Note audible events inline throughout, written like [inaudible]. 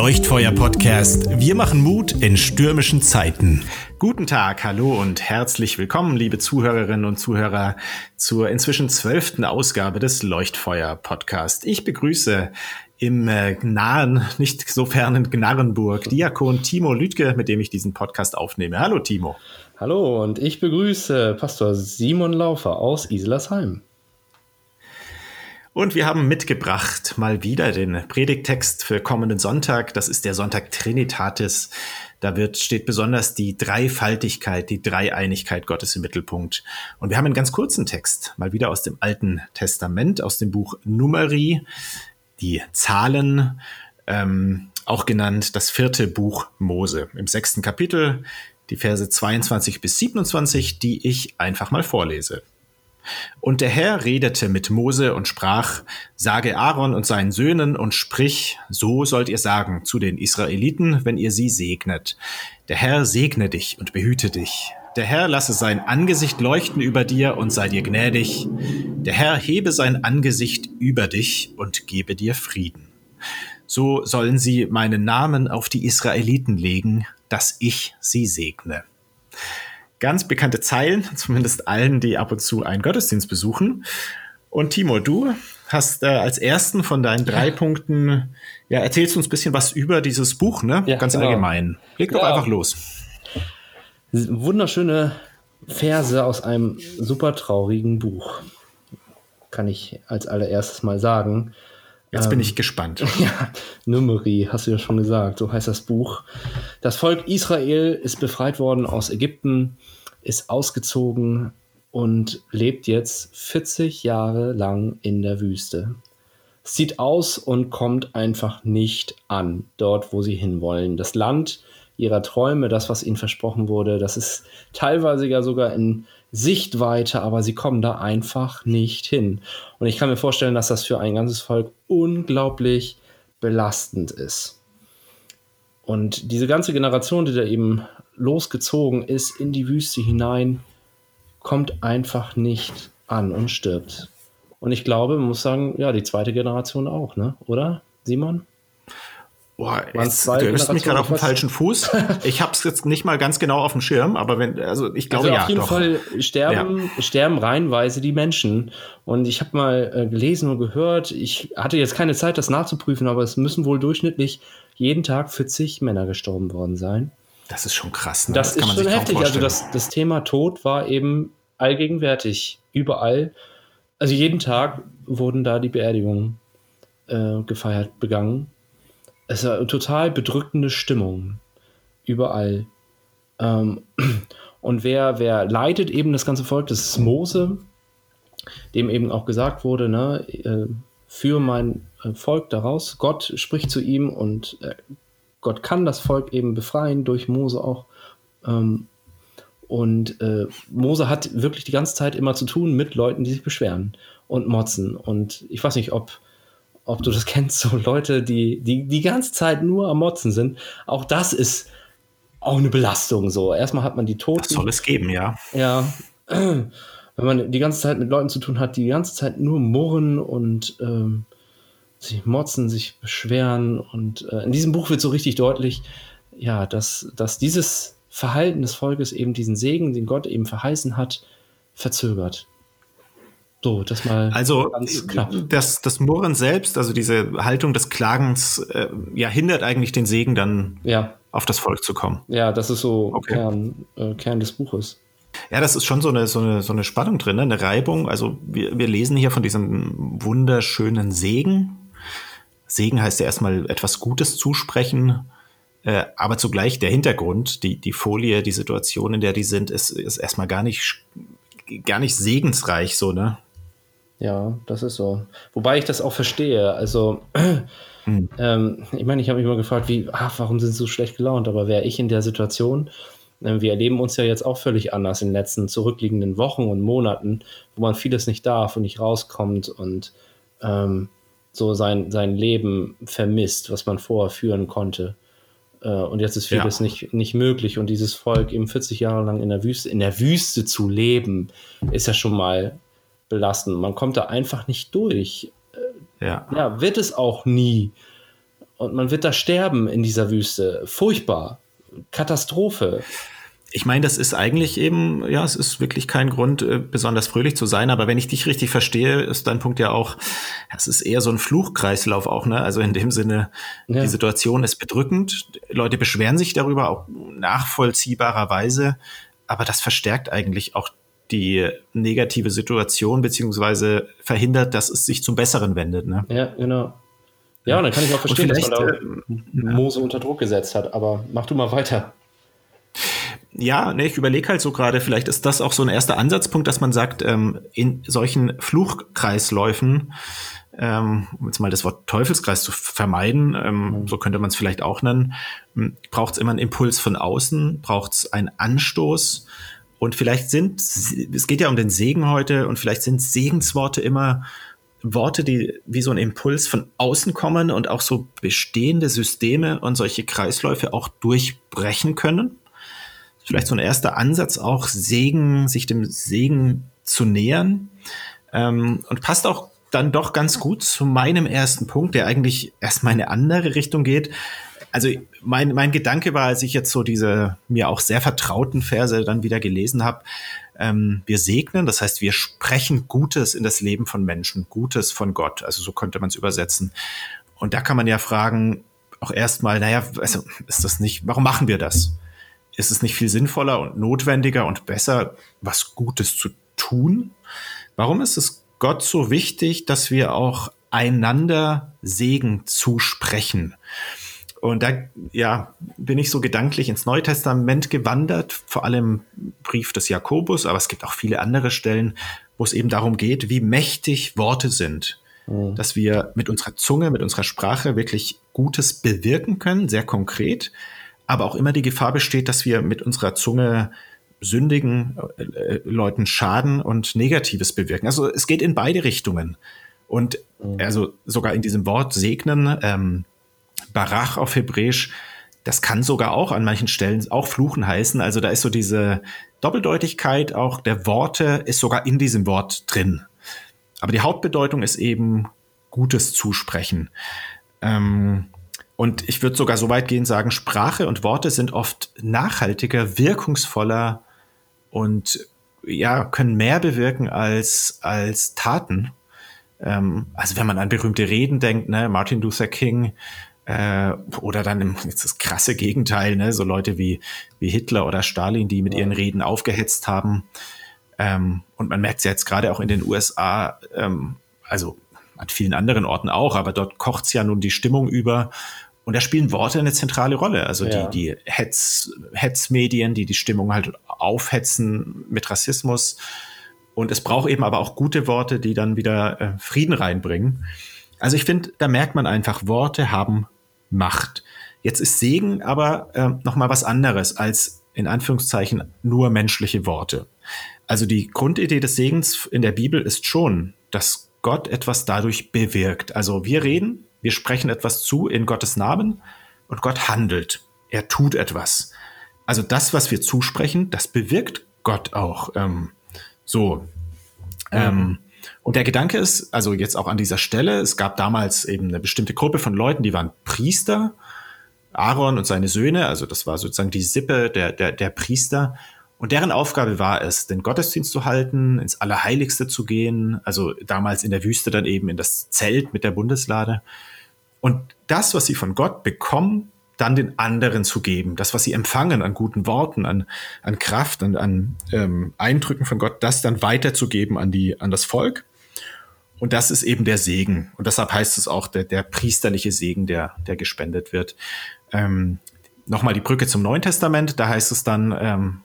Leuchtfeuer-Podcast. Wir machen Mut in stürmischen Zeiten. Guten Tag, hallo und herzlich willkommen, liebe Zuhörerinnen und Zuhörer, zur inzwischen zwölften Ausgabe des Leuchtfeuer-Podcast. Ich begrüße im äh, nahen, nicht so fernen Gnarrenburg Diakon Timo Lüdke, mit dem ich diesen Podcast aufnehme. Hallo Timo. Hallo und ich begrüße Pastor Simon Laufer aus Islersheim. Und wir haben mitgebracht mal wieder den Predigtext für kommenden Sonntag. Das ist der Sonntag Trinitatis. Da wird, steht besonders die Dreifaltigkeit, die Dreieinigkeit Gottes im Mittelpunkt. Und wir haben einen ganz kurzen Text, mal wieder aus dem Alten Testament, aus dem Buch Numeri, die Zahlen, ähm, auch genannt das vierte Buch Mose. Im sechsten Kapitel, die Verse 22 bis 27, die ich einfach mal vorlese. Und der Herr redete mit Mose und sprach, sage Aaron und seinen Söhnen und sprich, so sollt ihr sagen zu den Israeliten, wenn ihr sie segnet. Der Herr segne dich und behüte dich. Der Herr lasse sein Angesicht leuchten über dir und sei dir gnädig. Der Herr hebe sein Angesicht über dich und gebe dir Frieden. So sollen sie meinen Namen auf die Israeliten legen, dass ich sie segne ganz bekannte Zeilen, [laughs] zumindest allen, die ab und zu einen Gottesdienst besuchen. Und Timo, du hast äh, als ersten von deinen drei ja. Punkten, ja, erzählst uns ein bisschen was über dieses Buch, ne? Ja, ganz genau. allgemein. Leg doch ja. einfach los. Wunderschöne Verse aus einem super traurigen Buch. Kann ich als allererstes mal sagen. Jetzt ähm, bin ich gespannt. [laughs] Ja, Numeri, hast du ja schon gesagt, so heißt das Buch. Das Volk Israel ist befreit worden aus Ägypten, ist ausgezogen und lebt jetzt 40 Jahre lang in der Wüste. Sieht aus und kommt einfach nicht an, dort, wo sie hinwollen. Das Land ihrer Träume, das, was ihnen versprochen wurde, das ist teilweise ja sogar in Sichtweite, aber sie kommen da einfach nicht hin. Und ich kann mir vorstellen, dass das für ein ganzes Volk unglaublich belastend ist. Und diese ganze Generation, die da eben losgezogen ist in die Wüste hinein, kommt einfach nicht an und stirbt. Und ich glaube, man muss sagen, ja, die zweite Generation auch, ne? Oder, Simon? Boah, jetzt, du erwischst mich gerade auf dem falschen Fuß. Ich habe es jetzt nicht mal ganz genau auf dem Schirm, aber wenn, also ich glaube also ja. Auf jeden doch. Fall sterben, ja. sterben reihenweise die Menschen. Und ich habe mal äh, gelesen und gehört, ich hatte jetzt keine Zeit, das nachzuprüfen, aber es müssen wohl durchschnittlich jeden Tag 40 Männer gestorben worden sein. Das ist schon krass. Ne? Das, das ist schon heftig. Also das, das Thema Tod war eben allgegenwärtig, überall. Also jeden Tag wurden da die Beerdigungen äh, gefeiert, begangen es war eine total bedrückende Stimmung überall. Ähm, [clears throat] und wer, wer leitet eben das ganze Volk, das ist Mose, dem eben auch gesagt wurde, ne, äh, für mein äh, Volk daraus. Gott spricht zu ihm und äh, Gott kann das Volk eben befreien, durch Mose auch. Ähm, und Mose hat wirklich die ganze Zeit immer zu tun mit Leuten, die sich beschweren und motzen. Und ich weiß nicht, ob ob du das [laughs] kennst, so Leute, die, die die ganze Zeit nur am Motzen sind. Auch das ist auch eine Belastung so. Erstmal hat man die Toten. Das soll es geben, ja. Ja. [clears throat] Wenn man die ganze Zeit mit Leuten zu tun hat, die die ganze Zeit nur murren und ähm, sich motzen, sich beschweren. Und äh, in diesem Buch wird so richtig deutlich, ja, dass, dass dieses Verhalten des Volkes eben diesen Segen, den Gott eben verheißen hat, verzögert. So, das mal also, ganz knapp. Das, das Murren selbst, also diese Haltung des Klagens, äh, ja, hindert eigentlich den Segen dann ja. auf das Volk zu kommen. Ja, das ist so okay. Kern, äh, Kern des Buches. Ja, das ist schon so eine, so eine, so eine Spannung drin, ne? eine Reibung. Also wir, wir lesen hier von diesem wunderschönen Segen. Segen heißt ja erstmal etwas Gutes zusprechen, äh, aber zugleich der Hintergrund, die, die Folie, die Situation, in der die sind, ist, ist erstmal gar nicht, gar nicht segensreich, so, ne? Ja, das ist so. Wobei ich das auch verstehe. Also, [clears throat] hm. ähm, ich meine, ich habe mich mal gefragt, wie, ach, warum sind sie so schlecht gelaunt? Aber wäre ich in der Situation, äh, wir erleben uns ja jetzt auch völlig anders in den letzten zurückliegenden Wochen und Monaten, wo man vieles nicht darf und nicht rauskommt und ähm, so sein, sein Leben vermisst, was man vorher führen konnte. Äh, und jetzt ist vieles ja. nicht, nicht möglich. Und dieses Volk eben 40 Jahre lang in der Wüste, in der Wüste zu leben, ist ja schon mal belasten. Man kommt da einfach nicht durch. Ja. ja, wird es auch nie. und man wird da sterben in dieser Wüste. Furchtbar. Katastrophe. Ich meine, das ist eigentlich eben, ja, es ist wirklich kein Grund, äh, besonders fröhlich zu sein, aber wenn ich dich richtig verstehe, ist dein Punkt ja auch, es ist eher so ein Fluchkreislauf auch, ne? Also in dem Sinne, ja. die Situation ist bedrückend, Leute beschweren sich darüber, auch nachvollziehbarerweise, aber das verstärkt eigentlich auch die negative Situation, beziehungsweise verhindert, dass es sich zum Besseren wendet, ne? Ja, genau. Ja, und dann kann ich auch verstehen, dass man da äh, Mose unter Druck gesetzt hat, aber mach du mal weiter ja, ne, ich überlege halt so gerade, vielleicht ist das auch so ein erster Ansatzpunkt, dass man sagt, ähm, in solchen Fluchkreisläufen, ähm, um jetzt mal das Wort Teufelskreis zu vermeiden, ähm, mhm. so könnte man es vielleicht auch nennen, hm, braucht es immer einen Impuls von außen, braucht es einen Anstoß. Und vielleicht sind, es geht ja um den Segen heute, und vielleicht sind Segensworte immer Worte, die wie so ein Impuls von außen kommen und auch so bestehende Systeme und solche Kreisläufe auch durchbrechen können vielleicht so ein erster Ansatz auch, Segen, sich dem Segen zu nähern. Ähm, und passt auch dann doch ganz gut zu meinem ersten Punkt, der eigentlich erstmal in eine andere Richtung geht. Also mein, mein Gedanke war, als ich jetzt so diese mir auch sehr vertrauten Verse dann wieder gelesen habe, ähm, wir segnen, das heißt, wir sprechen Gutes in das Leben von Menschen, Gutes von Gott. Also so könnte man es übersetzen. Und da kann man ja fragen, auch erstmal, naja, also ist das nicht, warum machen wir das? ist es nicht viel sinnvoller und notwendiger und besser, was Gutes zu tun? Warum ist es Gott so wichtig, dass wir auch einander Segen zusprechen? Und da ja, bin ich so gedanklich ins Neue Testament gewandert, vor allem Brief des Jakobus, aber es gibt auch viele andere Stellen, wo es eben darum geht, wie mächtig Worte sind. Mhm. Dass wir mit unserer Zunge, mit unserer Sprache wirklich Gutes bewirken können, sehr konkret, aber auch immer die Gefahr besteht, dass wir mit unserer Zunge sündigen äh, äh, Leuten schaden und Negatives bewirken. Also es geht in beide Richtungen. Und mhm. also sogar in diesem Wort segnen, ähm, Barach auf Hebräisch, das kann sogar auch an manchen Stellen auch Fluchen heißen. Also da ist so diese Doppeldeutigkeit auch der Worte ist sogar in diesem Wort drin. Aber die Hauptbedeutung ist eben Gutes zusprechen. Ähm, und ich würde sogar so weit gehen sagen, Sprache und Worte sind oft nachhaltiger, wirkungsvoller und ja, können mehr bewirken als, als Taten. Ähm, also wenn man an berühmte Reden denkt, ne, Martin Luther King, äh, oder dann im, jetzt das krasse Gegenteil, ne, so Leute wie, wie Hitler oder Stalin, die mit ihren Reden aufgehetzt haben. Ähm, und man merkt es ja jetzt gerade auch in den USA, ähm, also an vielen anderen Orten auch, aber dort kocht es ja nun die Stimmung über und da spielen Worte eine zentrale Rolle. Also ja. die, die Hetz, Hetzmedien, die die Stimmung halt aufhetzen mit Rassismus. Und es braucht eben aber auch gute Worte, die dann wieder äh, Frieden reinbringen. Also ich finde, da merkt man einfach, Worte haben Macht. Jetzt ist Segen aber äh, noch mal was anderes als in Anführungszeichen nur menschliche Worte. Also die Grundidee des Segens in der Bibel ist schon, dass Gott etwas dadurch bewirkt. Also wir reden, wir sprechen etwas zu in Gottes Namen und Gott handelt. Er tut etwas. Also das, was wir zusprechen, das bewirkt Gott auch. Ähm, so. Ähm, und der Gedanke ist, also jetzt auch an dieser Stelle, es gab damals eben eine bestimmte Gruppe von Leuten, die waren Priester, Aaron und seine Söhne, also das war sozusagen die Sippe der, der, der Priester. Und deren Aufgabe war es, den Gottesdienst zu halten, ins Allerheiligste zu gehen, also damals in der Wüste dann eben in das Zelt mit der Bundeslade. Und das, was sie von Gott bekommen, dann den anderen zu geben. Das, was sie empfangen an guten Worten, an, an Kraft, an, an ähm, Eindrücken von Gott, das dann weiterzugeben an, die, an das Volk. Und das ist eben der Segen. Und deshalb heißt es auch der, der priesterliche Segen, der, der gespendet wird. Ähm, Nochmal die Brücke zum Neuen Testament. Da heißt es dann, ähm,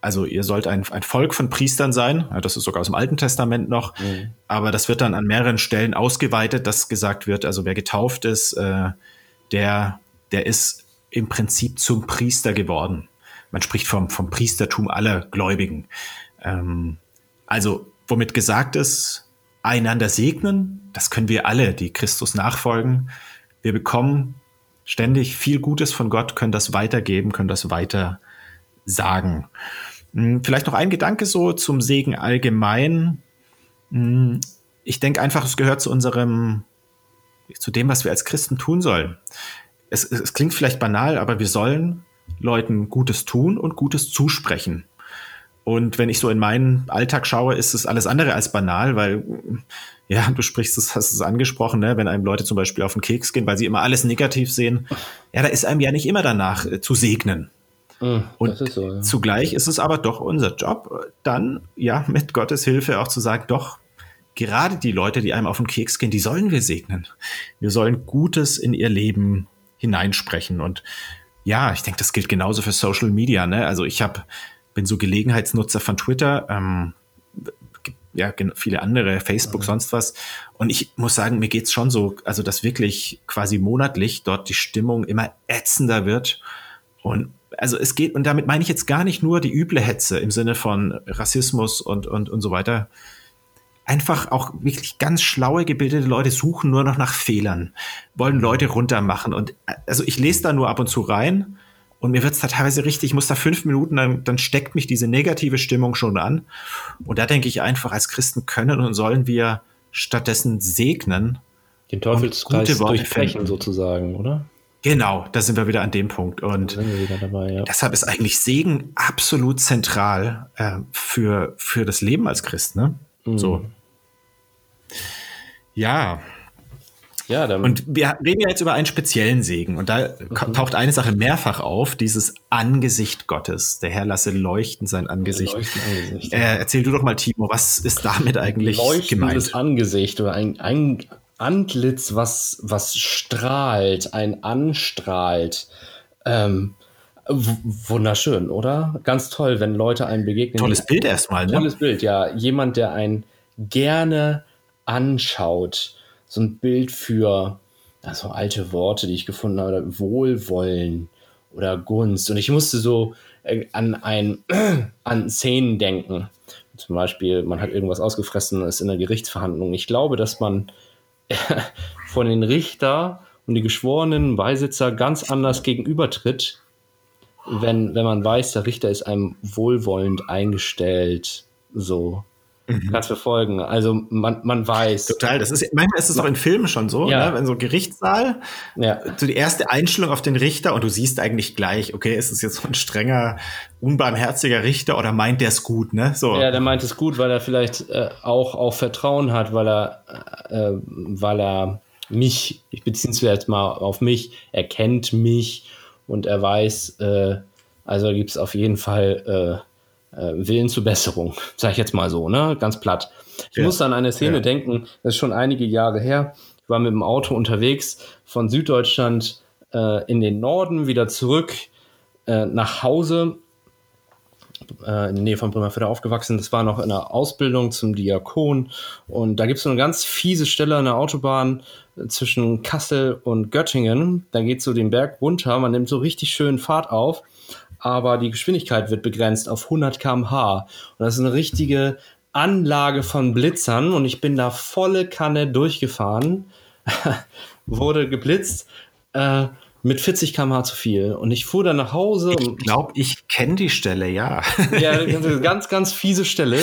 also ihr sollt ein, ein Volk von Priestern sein. Ja, das ist sogar aus dem Alten Testament noch. Mhm. Aber das wird dann an mehreren Stellen ausgeweitet, dass gesagt wird, also wer getauft ist, äh, der, der ist im Prinzip zum Priester geworden. Man spricht vom, vom Priestertum aller Gläubigen. Ähm, also, womit gesagt ist, einander segnen, das können wir alle, die Christus nachfolgen. Wir bekommen ständig viel Gutes von Gott, können das weitergeben, können das weiter sagen. Hm, vielleicht noch ein Gedanke so zum Segen allgemein. Hm, ich denke einfach, es gehört zu unserem zu dem, was wir als Christen tun sollen. Es, es klingt vielleicht banal, aber wir sollen Leuten Gutes tun und Gutes zusprechen. Und wenn ich so in meinen Alltag schaue, ist es alles andere als banal, weil, ja, du sprichst es, hast es angesprochen, ne? wenn einem Leute zum Beispiel auf den Keks gehen, weil sie immer alles negativ sehen, ja, da ist einem ja nicht immer danach äh, zu segnen. Mm, und ist so, ja. zugleich ist es aber doch unser Job, dann, ja, mit Gottes Hilfe auch zu sagen, doch, gerade die Leute, die einem auf den Keks gehen, die sollen wir segnen. Wir sollen Gutes in ihr Leben hineinsprechen. Und ja, ich denke, das gilt genauso für Social Media. Ne? Also ich habe bin so Gelegenheitsnutzer von Twitter, ähm, ja, viele andere, Facebook, mhm. sonst was. Und ich muss sagen, mir geht's schon so, also dass wirklich quasi monatlich dort die Stimmung immer ätzender wird. Und also es geht, und damit meine ich jetzt gar nicht nur die üble Hetze im Sinne von Rassismus und, und, und so weiter, einfach auch wirklich ganz schlaue, gebildete Leute suchen nur noch nach Fehlern, wollen Leute runtermachen. Und also ich lese da nur ab und zu rein und mir wird es da teilweise richtig, ich muss da fünf Minuten, dann, dann steckt mich diese negative Stimmung schon an. Und da denke ich einfach, als Christen können und sollen wir stattdessen segnen. Den Teufelskreis durchbrechen sozusagen, oder? Genau, da sind wir wieder an dem Punkt. Und dabei, ja. deshalb ist eigentlich Segen absolut zentral äh, für, für das Leben als Christ. Ne? Mhm. So. Ja. Ja, und wir reden ja jetzt über einen speziellen Segen. Und da mhm. taucht eine Sache mehrfach auf, dieses Angesicht Gottes. Der Herr lasse leuchten sein Angesicht. Angesicht äh, erzähl du doch mal, Timo, was ist damit eigentlich Leuchtendes gemeint? Angesicht oder ein, ein Antlitz, was, was strahlt, ein anstrahlt. Ähm, wunderschön, oder? Ganz toll, wenn Leute einem begegnen. Tolles Bild erstmal, ne? Tolles Bild, ja. Jemand, der einen gerne anschaut. So ein Bild für also alte Worte, die ich gefunden habe, Wohlwollen oder Gunst. Und ich musste so äh, an ein, [clears throat] an Szenen denken. Zum Beispiel, man hat irgendwas ausgefressen, ist in einer Gerichtsverhandlung. Ich glaube, dass man [laughs] von den Richter und die geschworenen Beisitzer ganz anders gegenübertritt, wenn, wenn man weiß, der Richter ist einem wohlwollend eingestellt. So. Mhm. Kannst verfolgen. Also man, man weiß. Total. Das ist manchmal ist es auch in Filmen schon so, ja. ne? wenn so Gerichtssaal, ja. so die erste Einstellung auf den Richter und du siehst eigentlich gleich, okay, ist es jetzt so ein strenger, unbarmherziger Richter oder meint der es gut, ne? So. Ja, der meint es gut, weil er vielleicht äh, auch auch Vertrauen hat, weil er äh, weil er mich, ich beziehe es jetzt mal auf mich, er kennt mich und er weiß, äh, also gibt es auf jeden Fall äh, äh, Willen zur Besserung, [laughs] sag ich jetzt mal so, ne? Ganz platt. Ich ja. musste an eine Szene ja. denken, das ist schon einige Jahre her. Ich war mit dem Auto unterwegs von Süddeutschland äh, in den Norden, wieder zurück äh, nach Hause. Äh, in der Nähe von Bremerförde aufgewachsen. Das war noch in der Ausbildung zum Diakon. Und da gibt es so eine ganz fiese Stelle an der Autobahn äh, zwischen Kassel und Göttingen. Da geht so den Berg runter. Man nimmt so richtig schön Fahrt auf aber die Geschwindigkeit wird begrenzt auf 100 km/h. Und das ist eine richtige Anlage von Blitzern und ich bin da volle Kanne durchgefahren, [laughs] wurde geblitzt. Äh, mit 40 km/h zu viel. Und ich fuhr dann nach Hause. Ich glaube, ich kenne die Stelle, ja. [laughs] Ja, ganz, ganz fiese Stelle.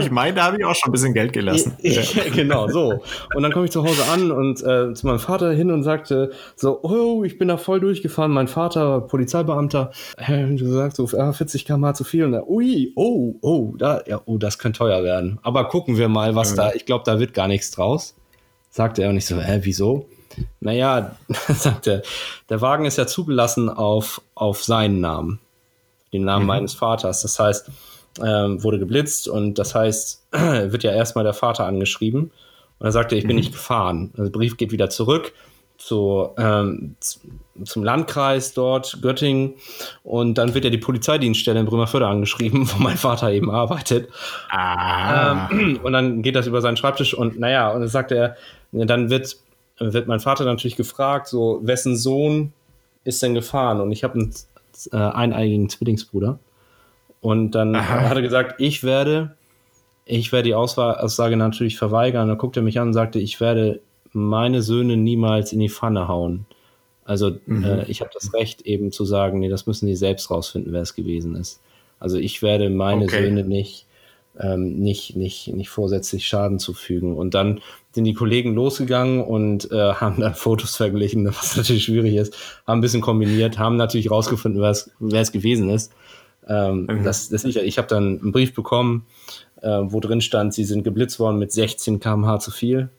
ich meine, da habe ich auch schon ein bisschen Geld gelassen. [laughs] ja, genau, so. Und dann komme ich zu Hause an und äh, zu meinem Vater hin und sagte so, oh, ich bin da voll durchgefahren. Mein Vater, Polizeibeamter, äh, gesagt so, ah, 40 km/h zu viel. Und er, ui, oh, oh, da, ja, oh, das könnte teuer werden. Aber gucken wir mal, was ja. da, ich glaube, da wird gar nichts draus. Sagte er und ich so, hä, wieso? Naja, [laughs] sagt er, der Wagen ist ja zugelassen auf, auf seinen Namen, den Namen mhm. meines Vaters. Das heißt, ähm, wurde geblitzt und das heißt, [clears throat] wird ja erstmal der Vater angeschrieben. Und er sagte, ich bin mhm. nicht gefahren. Also der Brief geht wieder zurück zu, ähm, zum Landkreis dort, Göttingen. Und dann wird ja die Polizeidienststelle in Bremerförde angeschrieben, [laughs] wo mein Vater eben arbeitet. Ah. Ähm, und dann geht das über seinen Schreibtisch und naja, und dann sagt er, dann wird wird mein Vater natürlich gefragt, so, wessen Sohn ist denn gefahren? Und ich habe einen äh, eineigigen Zwillingsbruder. Und dann Aha. hat er gesagt, ich werde, ich werde die Aussage natürlich verweigern. dann guckt er mich an und sagte, ich werde meine Söhne niemals in die Pfanne hauen. Also mhm. äh, ich habe das Recht eben zu sagen, nee, das müssen die selbst rausfinden, wer es gewesen ist. Also ich werde meine okay. Söhne nicht ähm, nicht, nicht, nicht vorsätzlich Schaden zufügen. Und dann sind die Kollegen losgegangen und äh, [laughs] haben dann Fotos verglichen, was natürlich schwierig ist, haben ein bisschen kombiniert, haben natürlich rausgefunden, wer es gewesen ist. Ähm, mhm. das, das ich ich habe dann einen Brief bekommen, äh, wo drin stand, sie sind geblitzt worden mit 16 km/h zu viel.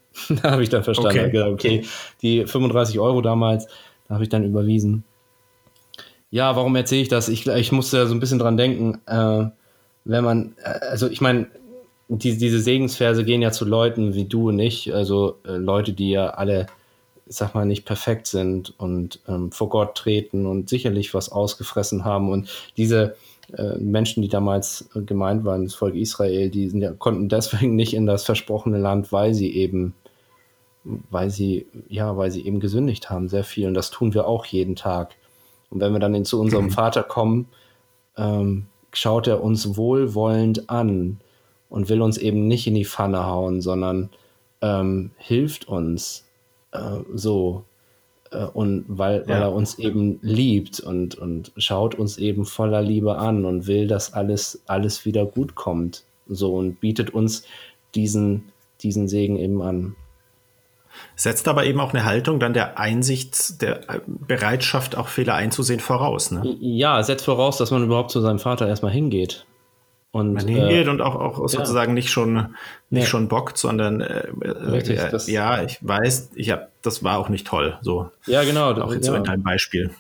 da habe ich dann verstanden, okay. Gedacht, okay, die 35 Euro damals, da habe ich dann überwiesen. Ja, warum erzähle ich das? Ich, ich musste so ein bisschen dran denken, äh, wenn man, äh, also ich meine, die, diese Segensverse gehen ja zu Leuten wie du und ich, also äh, Leute, die ja alle, sag mal, nicht perfekt sind und ähm, vor Gott treten und sicherlich was ausgefressen haben. Und diese äh, Menschen, die damals gemeint waren, das Volk Israel, die sind ja, konnten deswegen nicht in das versprochene Land, weil sie eben, weil sie, ja, weil sie eben gesündigt haben, sehr viel. Und das tun wir auch jeden Tag. Und wenn wir dann zu unserem mhm. Vater kommen, ähm, schaut er uns wohlwollend an und will uns eben nicht in die Pfanne hauen, sondern ähm, hilft uns äh, so. Äh, und weil, ja. weil er uns eben liebt und, und schaut uns eben voller Liebe an und will, dass alles, alles wieder gut kommt. So und bietet uns diesen, diesen Segen eben an. Setzt aber eben auch eine Haltung dann der Einsicht, der Bereitschaft, auch Fehler einzusehen, voraus. Ne? Ja, setzt voraus, dass man überhaupt zu seinem Vater erstmal hingeht. Und, man hingeht äh, und auch, auch sozusagen ja. nicht schon nicht ja. schon bockt, sondern äh, Richtig, äh, ja, ich weiß, ich hab, das war auch nicht toll. So. Ja, genau. Auch jetzt ja. so in deinem Beispiel.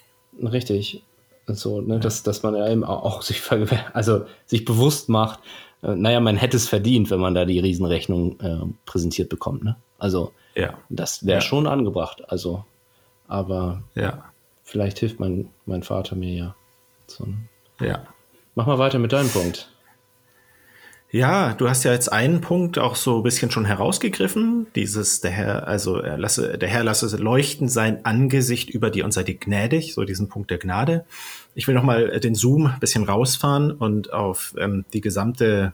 Richtig. So, ne, dass, dass man ja eben auch sich, [laughs] also sich bewusst macht, äh, naja, man hätte es verdient, wenn man da die Riesenrechnung äh, präsentiert bekommt. Ne? Also ja. das wäre schon angebracht. Also, aber ja. vielleicht hilft mein, mein Vater mir ja. So. Ja. Mach mal weiter mit deinem Punkt. Ja, du hast ja jetzt einen Punkt auch so ein bisschen schon herausgegriffen. Dieses, der Herr, also er lasse, der Herr lasse leuchten sein Angesicht über dir und sei dir gnädig, so diesen Punkt der Gnade. Ich will nochmal den Zoom ein bisschen rausfahren und auf ähm, die gesamte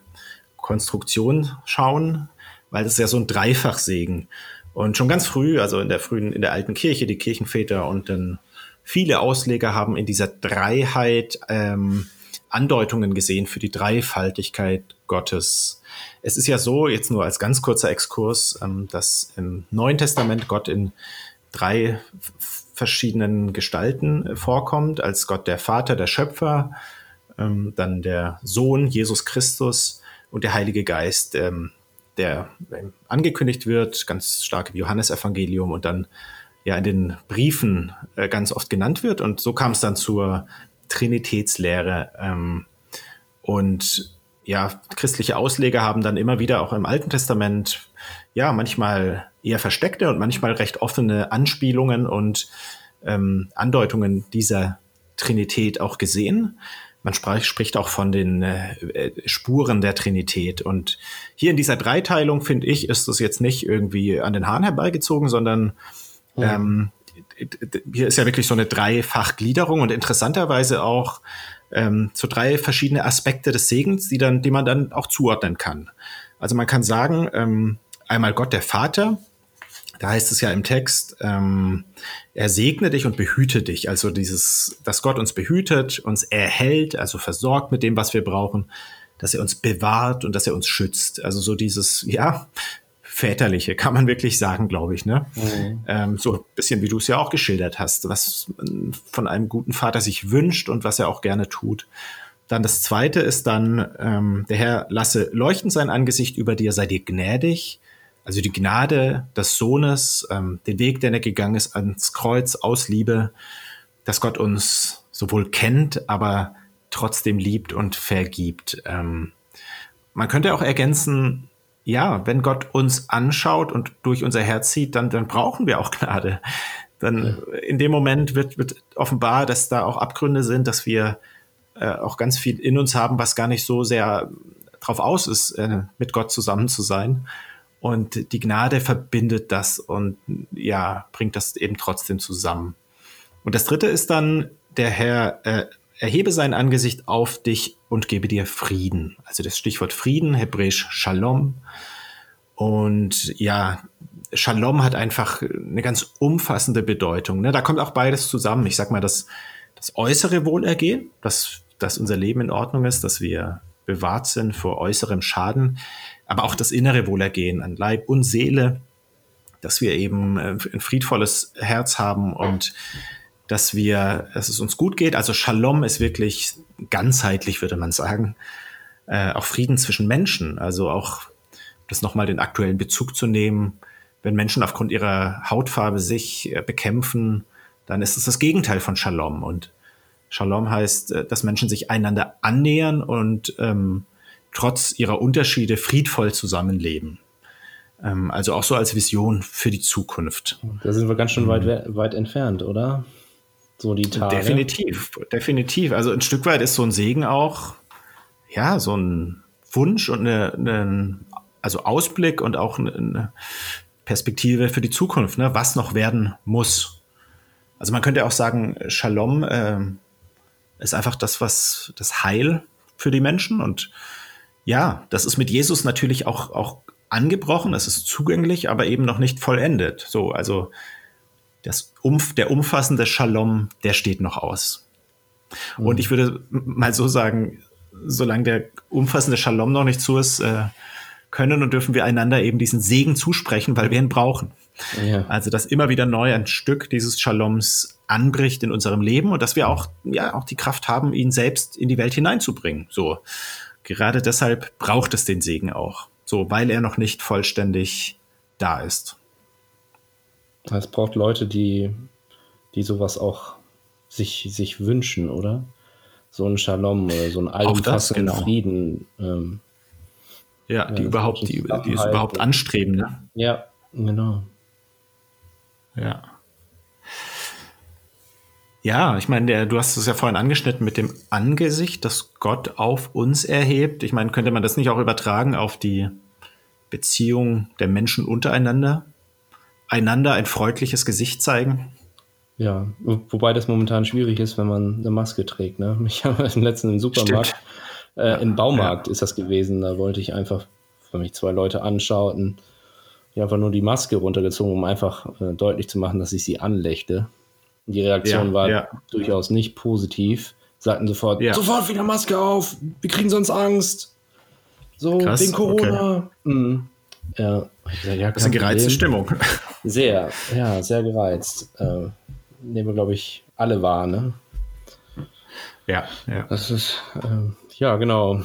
Konstruktion schauen, weil das ist ja so ein Dreifachsegen. Und schon ganz früh, also in der frühen, in der alten Kirche, die Kirchenväter und dann viele Ausleger haben in dieser Dreiheit ähm, Andeutungen gesehen für die Dreifaltigkeit Gottes. Es ist ja so, jetzt nur als ganz kurzer Exkurs, ähm, dass im Neuen Testament Gott in drei verschiedenen Gestalten äh, vorkommt, als Gott der Vater, der Schöpfer, ähm, dann der Sohn, Jesus Christus und der Heilige Geist, ähm, der angekündigt wird, ganz stark im Johannesevangelium und dann ja in den Briefen äh, ganz oft genannt wird. Und so kam es dann zur Trinitätslehre. Ähm, und ja, christliche Ausleger haben dann immer wieder auch im Alten Testament ja manchmal eher versteckte und manchmal recht offene Anspielungen und ähm, Andeutungen dieser Trinität auch gesehen. Man spricht auch von den äh, Spuren der Trinität. Und hier in dieser Dreiteilung, finde ich, ist es jetzt nicht irgendwie an den Haaren herbeigezogen, sondern ja. ähm, hier ist ja wirklich so eine Dreifachgliederung und interessanterweise auch ähm, so drei verschiedene Aspekte des Segens, die dann, die man dann auch zuordnen kann. Also man kann sagen, ähm, einmal Gott der Vater, da heißt es ja im Text, ähm, er segne dich und behüte dich. Also dieses, dass Gott uns behütet, uns erhält, also versorgt mit dem, was wir brauchen, dass er uns bewahrt und dass er uns schützt. Also so dieses, ja, väterliche, kann man wirklich sagen, glaube ich. Ne? Mhm. Ähm, so ein bisschen, wie du es ja auch geschildert hast, was von einem guten Vater sich wünscht und was er auch gerne tut. Dann das zweite ist dann, ähm, der Herr lasse leuchten sein Angesicht über dir, sei dir gnädig. Also die Gnade des Sohnes, ähm, den Weg, den er gegangen ist ans Kreuz aus Liebe, dass Gott uns sowohl kennt, aber trotzdem liebt und vergibt. Ähm, man könnte auch ergänzen, ja, wenn Gott uns anschaut und durch unser Herz sieht, dann, dann brauchen wir auch Gnade. Dann ja. in dem Moment wird, wird offenbar, dass da auch Abgründe sind, dass wir äh, auch ganz viel in uns haben, was gar nicht so sehr drauf aus ist, äh, mit Gott zusammen zu sein. Und die Gnade verbindet das und ja, bringt das eben trotzdem zusammen. Und das dritte ist dann, der Herr äh, erhebe sein Angesicht auf dich und gebe dir Frieden. Also das Stichwort Frieden, hebräisch Shalom. Und ja, Shalom hat einfach eine ganz umfassende Bedeutung. Ne? Da kommt auch beides zusammen. Ich sag mal, das, das äußere Wohlergehen, dass, dass unser Leben in Ordnung ist, dass wir bewahrt sind vor äußerem Schaden, aber auch das innere Wohlergehen an Leib und Seele, dass wir eben äh, ein friedvolles Herz haben und dass wir, dass es uns gut geht. Also Shalom ist wirklich ganzheitlich, würde man sagen. Äh, auch Frieden zwischen Menschen. Also auch das nochmal den aktuellen Bezug zu nehmen. Wenn Menschen aufgrund ihrer Hautfarbe sich äh, bekämpfen, dann ist es das Gegenteil von Shalom. Und Shalom heißt, äh, dass Menschen sich einander annähern und ähm, trotz ihrer Unterschiede friedvoll zusammenleben. Ähm, also auch so als Vision für die Zukunft. Da sind wir ganz schön weit, mhm. weit entfernt, oder? So die Tage. Definitiv, definitiv. Also ein Stück weit ist so ein Segen auch, ja, so ein Wunsch und eine, eine also Ausblick und auch eine Perspektive für die Zukunft, ne? was noch werden muss. Also man könnte auch sagen, Shalom äh, ist einfach das, was das Heil für die Menschen und ja, das ist mit Jesus natürlich auch, auch angebrochen, es ist zugänglich, aber eben noch nicht vollendet. So, also das Umf der umfassende Shalom, der steht noch aus. Mhm. Und ich würde mal so sagen, solange der umfassende Shalom noch nicht zu ist, äh, können und dürfen wir einander eben diesen Segen zusprechen, weil wir ihn brauchen. Ja. Also, dass immer wieder neu ein Stück dieses Shaloms anbricht in unserem Leben und dass wir auch, ja, auch die Kraft haben, ihn selbst in die Welt hineinzubringen. So. Gerade deshalb braucht es den Segen auch. So, weil er noch nicht vollständig da ist. Es braucht Leute, die, die sowas auch sich, sich wünschen, oder? So ein Shalom oder so ein allumfassenden genau. Frieden. Ähm, ja, die ja, überhaupt, die, die es überhaupt anstreben, ne? Ja, genau. Ja. Ja, ich meine, der, du hast es ja vorhin angeschnitten mit dem Angesicht, das Gott auf uns erhebt. Ich meine, könnte man das nicht auch übertragen auf die Beziehung der Menschen untereinander? Einander ein freundliches Gesicht zeigen? Ja, wobei das momentan schwierig ist, wenn man eine Maske trägt. Ne? [laughs] Ich habe im letzten im Supermarkt, äh, im Baumarkt ja. ist das gewesen. Da wollte ich einfach, wenn mich zwei Leute anschauten, die einfach nur die Maske runtergezogen, um einfach äh, deutlich zu machen, dass ich sie anlächte. Die Reaktion ja, war ja. durchaus nicht positiv. Sagten sofort, ja. sofort wieder Maske auf, wir kriegen sonst Angst. So, Krass, wegen Corona. Okay. Mhm. Ja, gesagt, ja, das ist eine gereizte Stimmung. Sehr, ja, sehr gereizt. Äh, nehmen wir, glaube ich, alle wahr, ne? Ja, ja. Das ist, äh, ja, genau.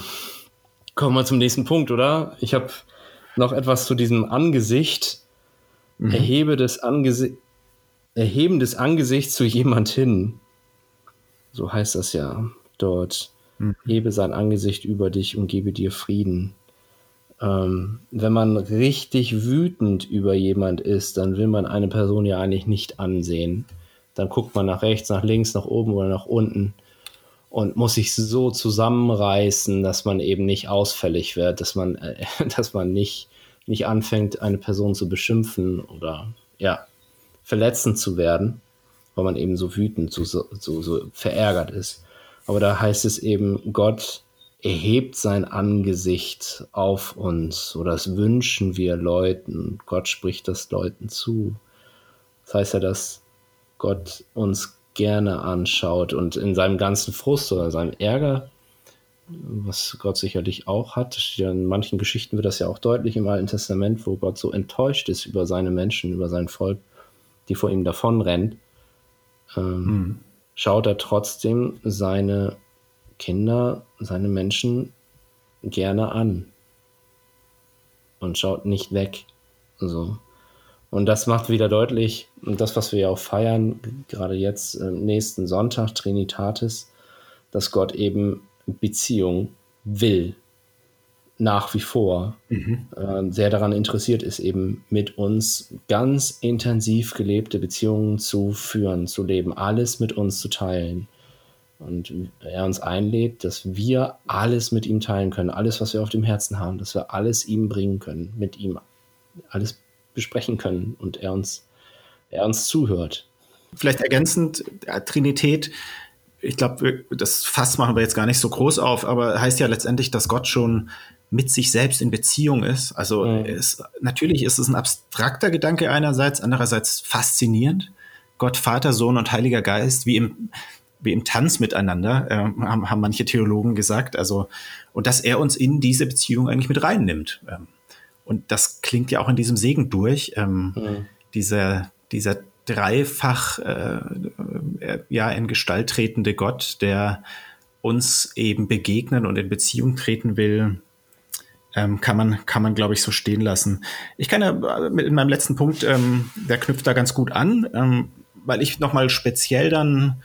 Kommen wir zum nächsten Punkt, oder? Ich habe noch etwas zu diesem Angesicht. Mhm. Erhebe des Angesichts Erheben des Angesichts zu [laughs] jemand hin. So heißt das ja dort. Mhm. Hebe sein Angesicht über dich und gebe dir Frieden. Ähm, wenn man richtig wütend über jemand ist, dann will man eine Person ja eigentlich nicht ansehen. Dann guckt man nach rechts, nach links, nach oben oder nach unten und muss sich so zusammenreißen, dass man eben nicht ausfällig wird, dass man, äh, [laughs] dass man nicht, nicht anfängt, eine Person zu beschimpfen oder ja, verletzend zu werden, weil man eben so wütend, so, so, so verärgert ist. Aber da heißt es eben, Gott erhebt sein Angesicht auf uns oder das wünschen wir Leuten. Gott spricht das Leuten zu. Das heißt ja, dass Gott uns gerne anschaut und in seinem ganzen Frust oder seinem Ärger, was Gott sicherlich auch hat, in manchen Geschichten wird das ja auch deutlich im Alten Testament, wo Gott so enttäuscht ist über seine Menschen, über sein Volk, die vor ihm davonrennt, ähm, mhm. schaut er trotzdem seine Kinder, seine Menschen gerne an und schaut nicht weg. So. Und das macht wieder deutlich, das, was wir ja auch feiern, gerade jetzt äh, nächsten Sonntag, Trinitatis, dass Gott eben Beziehung will nach wie vor mhm. äh, sehr daran interessiert ist, eben mit uns ganz intensiv gelebte Beziehungen zu führen, zu leben, alles mit uns zu teilen. Und er uns einlädt, dass wir alles mit ihm teilen können, alles, was wir auf dem Herzen haben, dass wir alles ihm bringen können, mit ihm alles besprechen können und er uns, er uns zuhört. Vielleicht ergänzend, äh, Trinität, ich glaube, das Fass machen wir jetzt gar nicht so groß auf, aber heißt ja letztendlich, dass Gott schon mit sich selbst in Beziehung ist. Also mhm. ist, natürlich ist es ein abstrakter Gedanke einerseits, andererseits faszinierend. Gott, Vater, Sohn und Heiliger Geist, wie im, wie im Tanz miteinander, äh, haben, haben manche Theologen gesagt. Also, und dass er uns in diese Beziehung eigentlich mit reinnimmt. Ähm, und das klingt ja auch in diesem Segen durch. Ähm, mhm. Dieser, dieser dreifach äh, äh, ja in Gestalt tretende Gott, der uns eben begegnen und in Beziehung treten will, ähm, kann man, kann man, glaube ich, so stehen lassen. Ich kann ja äh, in meinem letzten Punkt, ähm, der knüpft da ganz gut an, ähm, weil ich nochmal speziell dann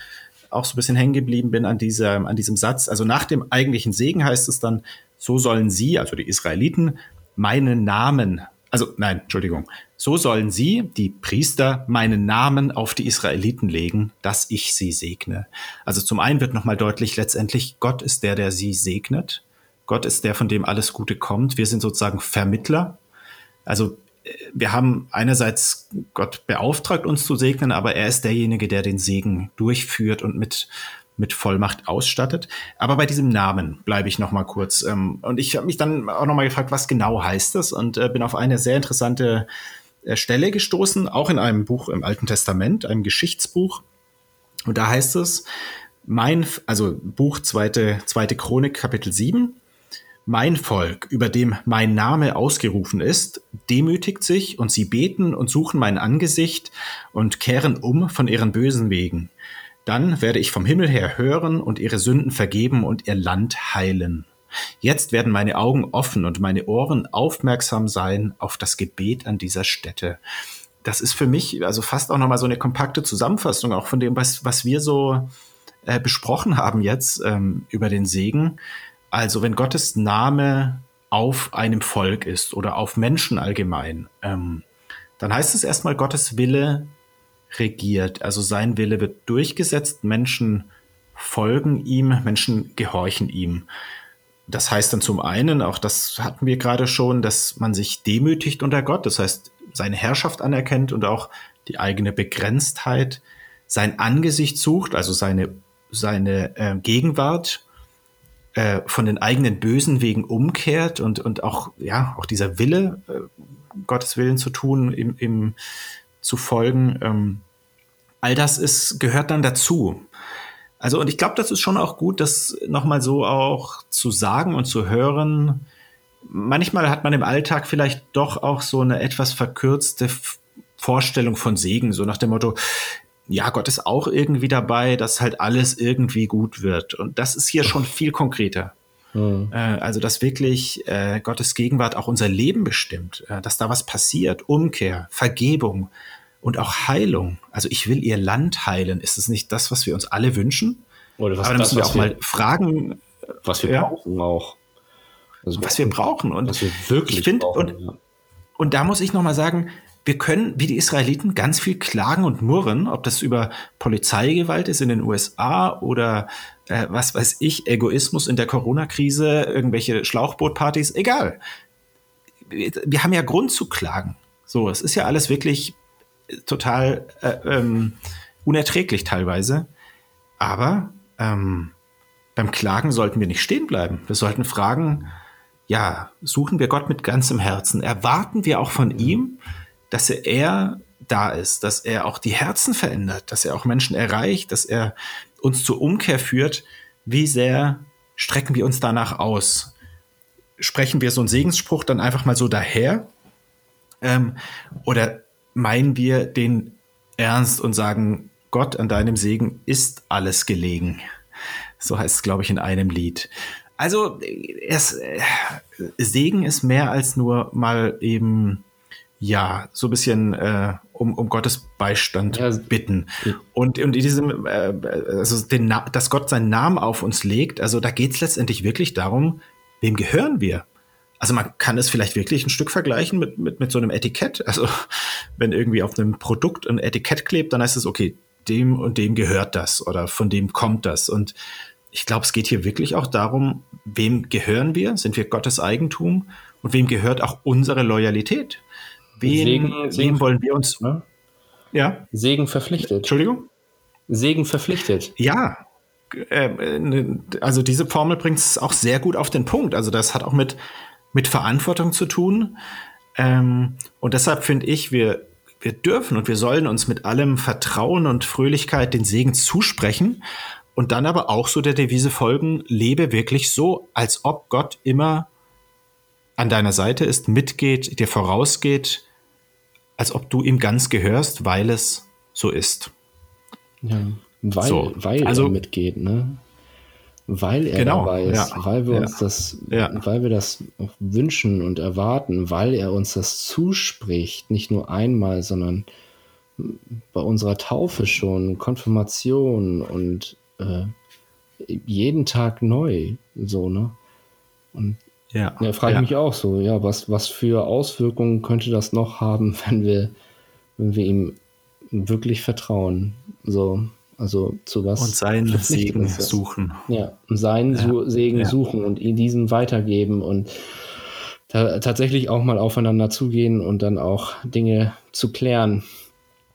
auch so ein bisschen hängen geblieben bin an, dieser, an diesem Satz. Also nach dem eigentlichen Segen heißt es dann, so sollen sie, also die Israeliten, meinen Namen, also nein, Entschuldigung, so sollen sie, die Priester, meinen Namen auf die Israeliten legen, dass ich sie segne. Also zum einen wird nochmal deutlich, letztendlich Gott ist der, der sie segnet. Gott ist der, von dem alles Gute kommt. Wir sind sozusagen Vermittler. Also wir haben einerseits Gott beauftragt, uns zu segnen, aber er ist derjenige, der den Segen durchführt und mit, mit Vollmacht ausstattet. Aber bei diesem Namen bleibe ich noch mal kurz. Ähm, und ich habe mich dann auch noch mal gefragt, was genau heißt das? Und äh, bin auf eine sehr interessante äh, Stelle gestoßen, auch in einem Buch im Alten Testament, einem Geschichtsbuch. Und da heißt es, mein, also Buch zweite, zweite Chronik, Kapitel 7, mein Volk, über dem mein Name ausgerufen ist, demütigt sich und sie beten und suchen mein Angesicht und kehren um von ihren bösen Wegen. Dann werde ich vom Himmel her hören und ihre Sünden vergeben und ihr Land heilen. Jetzt werden meine Augen offen und meine Ohren aufmerksam sein auf das Gebet an dieser Stätte. Das ist für mich also fast auch nochmal so eine kompakte Zusammenfassung auch von dem, was, was wir so äh, besprochen haben jetzt ähm, über den Segen. Also wenn Gottes Name auf einem Volk ist oder auf Menschen allgemein, ähm, dann heißt es erstmal, Gottes Wille regiert. Also sein Wille wird durchgesetzt, Menschen folgen ihm, Menschen gehorchen ihm. Das heißt dann zum einen, auch das hatten wir gerade schon, dass man sich demütigt unter Gott, das heißt seine Herrschaft anerkennt und auch die eigene Begrenztheit, sein Angesicht sucht, also seine, seine äh, Gegenwart äh, von den eigenen bösen Wegen umkehrt und, und auch, ja, auch dieser Wille, äh, Gottes Willen zu tun, im, im, zu folgen, ähm, all das ist, gehört dann dazu. Also, und ich glaube, das ist schon auch gut, das nochmal so auch zu sagen und zu hören. Manchmal hat man im Alltag vielleicht doch auch so eine etwas verkürzte Vorstellung von Segen, so nach dem Motto, ja, Gott ist auch irgendwie dabei, dass halt alles irgendwie gut wird. Und das ist hier schon viel konkreter. Mhm. Also, dass wirklich äh, Gottes Gegenwart auch unser Leben bestimmt, äh, dass da was passiert, Umkehr, Vergebung und auch Heilung. Also, ich will ihr Land heilen. Ist es nicht das, was wir uns alle wünschen? Oder was Aber dann müssen wir auch wir, mal fragen, was wir ja, brauchen auch. Also, was wir brauchen und was wir wirklich ich find, brauchen. Und, ja. und da muss ich noch mal sagen, wir können, wie die Israeliten, ganz viel klagen und murren, ob das über Polizeigewalt ist in den USA oder äh, was weiß ich, Egoismus in der Corona-Krise, irgendwelche Schlauchbootpartys, egal. Wir haben ja Grund zu klagen. So, es ist ja alles wirklich total äh, ähm, unerträglich teilweise. Aber ähm, beim Klagen sollten wir nicht stehen bleiben. Wir sollten fragen, ja, suchen wir Gott mit ganzem Herzen? Erwarten wir auch von ihm, dass er da ist, dass er auch die Herzen verändert, dass er auch Menschen erreicht, dass er uns zur Umkehr führt. Wie sehr strecken wir uns danach aus? Sprechen wir so einen Segensspruch dann einfach mal so daher? Ähm, oder meinen wir den ernst und sagen, Gott, an deinem Segen ist alles gelegen? So heißt es, glaube ich, in einem Lied. Also, es, äh, Segen ist mehr als nur mal eben ja, so ein bisschen äh, um, um Gottes Beistand ja. bitten. Und, und in diesem, äh, also den, dass Gott seinen Namen auf uns legt, also da geht es letztendlich wirklich darum, wem gehören wir? Also man kann es vielleicht wirklich ein Stück vergleichen mit, mit, mit so einem Etikett. Also [laughs] wenn irgendwie auf einem Produkt ein Etikett klebt, dann heißt es, okay, dem und dem gehört das oder von dem kommt das. Und ich glaube, es geht hier wirklich auch darum, wem gehören wir? Sind wir Gottes Eigentum? Und wem gehört auch unsere Loyalität? Wen, Segen, Segen wollen wir uns? Ne? Ja. Segen verpflichtet. Entschuldigung? Segen verpflichtet. Ja. Äh, ne, also diese Formel bringt es auch sehr gut auf den Punkt. Also das hat auch mit, mit Verantwortung zu tun. Ähm, und deshalb finde ich, wir, wir dürfen und wir sollen uns mit allem Vertrauen und Fröhlichkeit den Segen zusprechen, und dann aber auch so der Devise folgen, lebe wirklich so, als ob Gott immer an deiner Seite ist, mitgeht, dir vorausgeht, als ob du ihm ganz gehörst, weil es so ist. Ja, weil, so, weil also, er mitgeht, ne? Weil er genau, dabei ist, ja, weil wir ja, uns das, ja. weil wir das wünschen und erwarten, weil er uns das zuspricht, nicht nur einmal, sondern bei unserer Taufe schon, Konfirmation und äh, jeden Tag neu, so, ne? Und ja, ja frage ich mich auch so, ja, was, was für Auswirkungen könnte das noch haben, [laughs] wenn wir, wenn wir ihm wirklich vertrauen? So, also zu was. Und seinen Segen suchen. Ja, seinen ja. Segen ja. suchen und ihn diesen weitergeben und tatsächlich auch mal aufeinander zugehen und dann auch Dinge zu klären.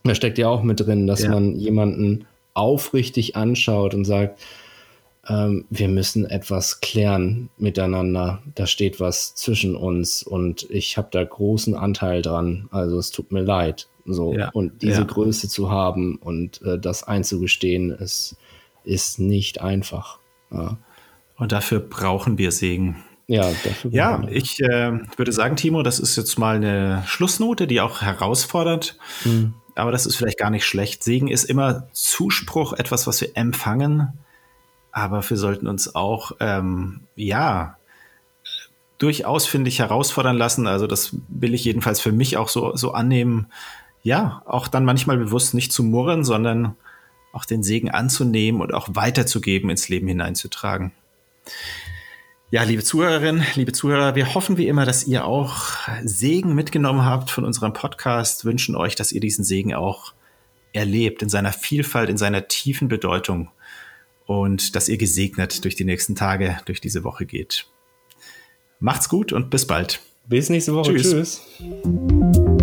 Da steckt ja auch mit drin, dass ja. man jemanden aufrichtig anschaut und sagt, ähm, wir müssen etwas klären miteinander. Da steht was zwischen uns und ich habe da großen Anteil dran. Also es tut mir leid. So, ja, und diese ja. Größe zu haben und äh, das einzugestehen, ist, ist nicht einfach. Ja. Und dafür brauchen wir Segen. Ja, dafür ja ich äh, würde sagen, Timo, das ist jetzt mal eine Schlussnote, die auch herausfordert. Mhm. Aber das ist vielleicht gar nicht schlecht. Segen ist immer Zuspruch, etwas, was wir empfangen. Aber wir sollten uns auch, ähm, ja, durchaus, finde ich, herausfordern lassen. Also das will ich jedenfalls für mich auch so, so annehmen, ja, auch dann manchmal bewusst nicht zu murren, sondern auch den Segen anzunehmen und auch weiterzugeben, ins Leben hineinzutragen. Ja, liebe Zuhörerinnen, liebe Zuhörer, wir hoffen wie immer, dass ihr auch Segen mitgenommen habt von unserem Podcast, wünschen euch, dass ihr diesen Segen auch erlebt in seiner Vielfalt, in seiner tiefen Bedeutung und dass ihr gesegnet durch die nächsten Tage, durch diese Woche geht. Macht's gut und bis bald. Bis nächste Woche. Tschüss. Tschüss.